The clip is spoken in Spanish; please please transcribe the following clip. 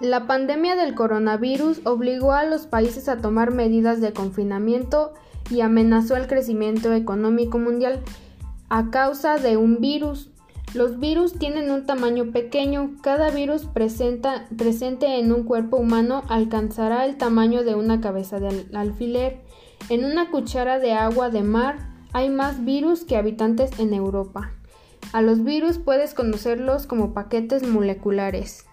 La pandemia del coronavirus obligó a los países a tomar medidas de confinamiento y amenazó el crecimiento económico mundial a causa de un virus. Los virus tienen un tamaño pequeño. Cada virus presente en un cuerpo humano alcanzará el tamaño de una cabeza de alfiler. En una cuchara de agua de mar hay más virus que habitantes en Europa. A los virus puedes conocerlos como paquetes moleculares.